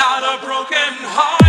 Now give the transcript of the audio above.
Not a broken heart.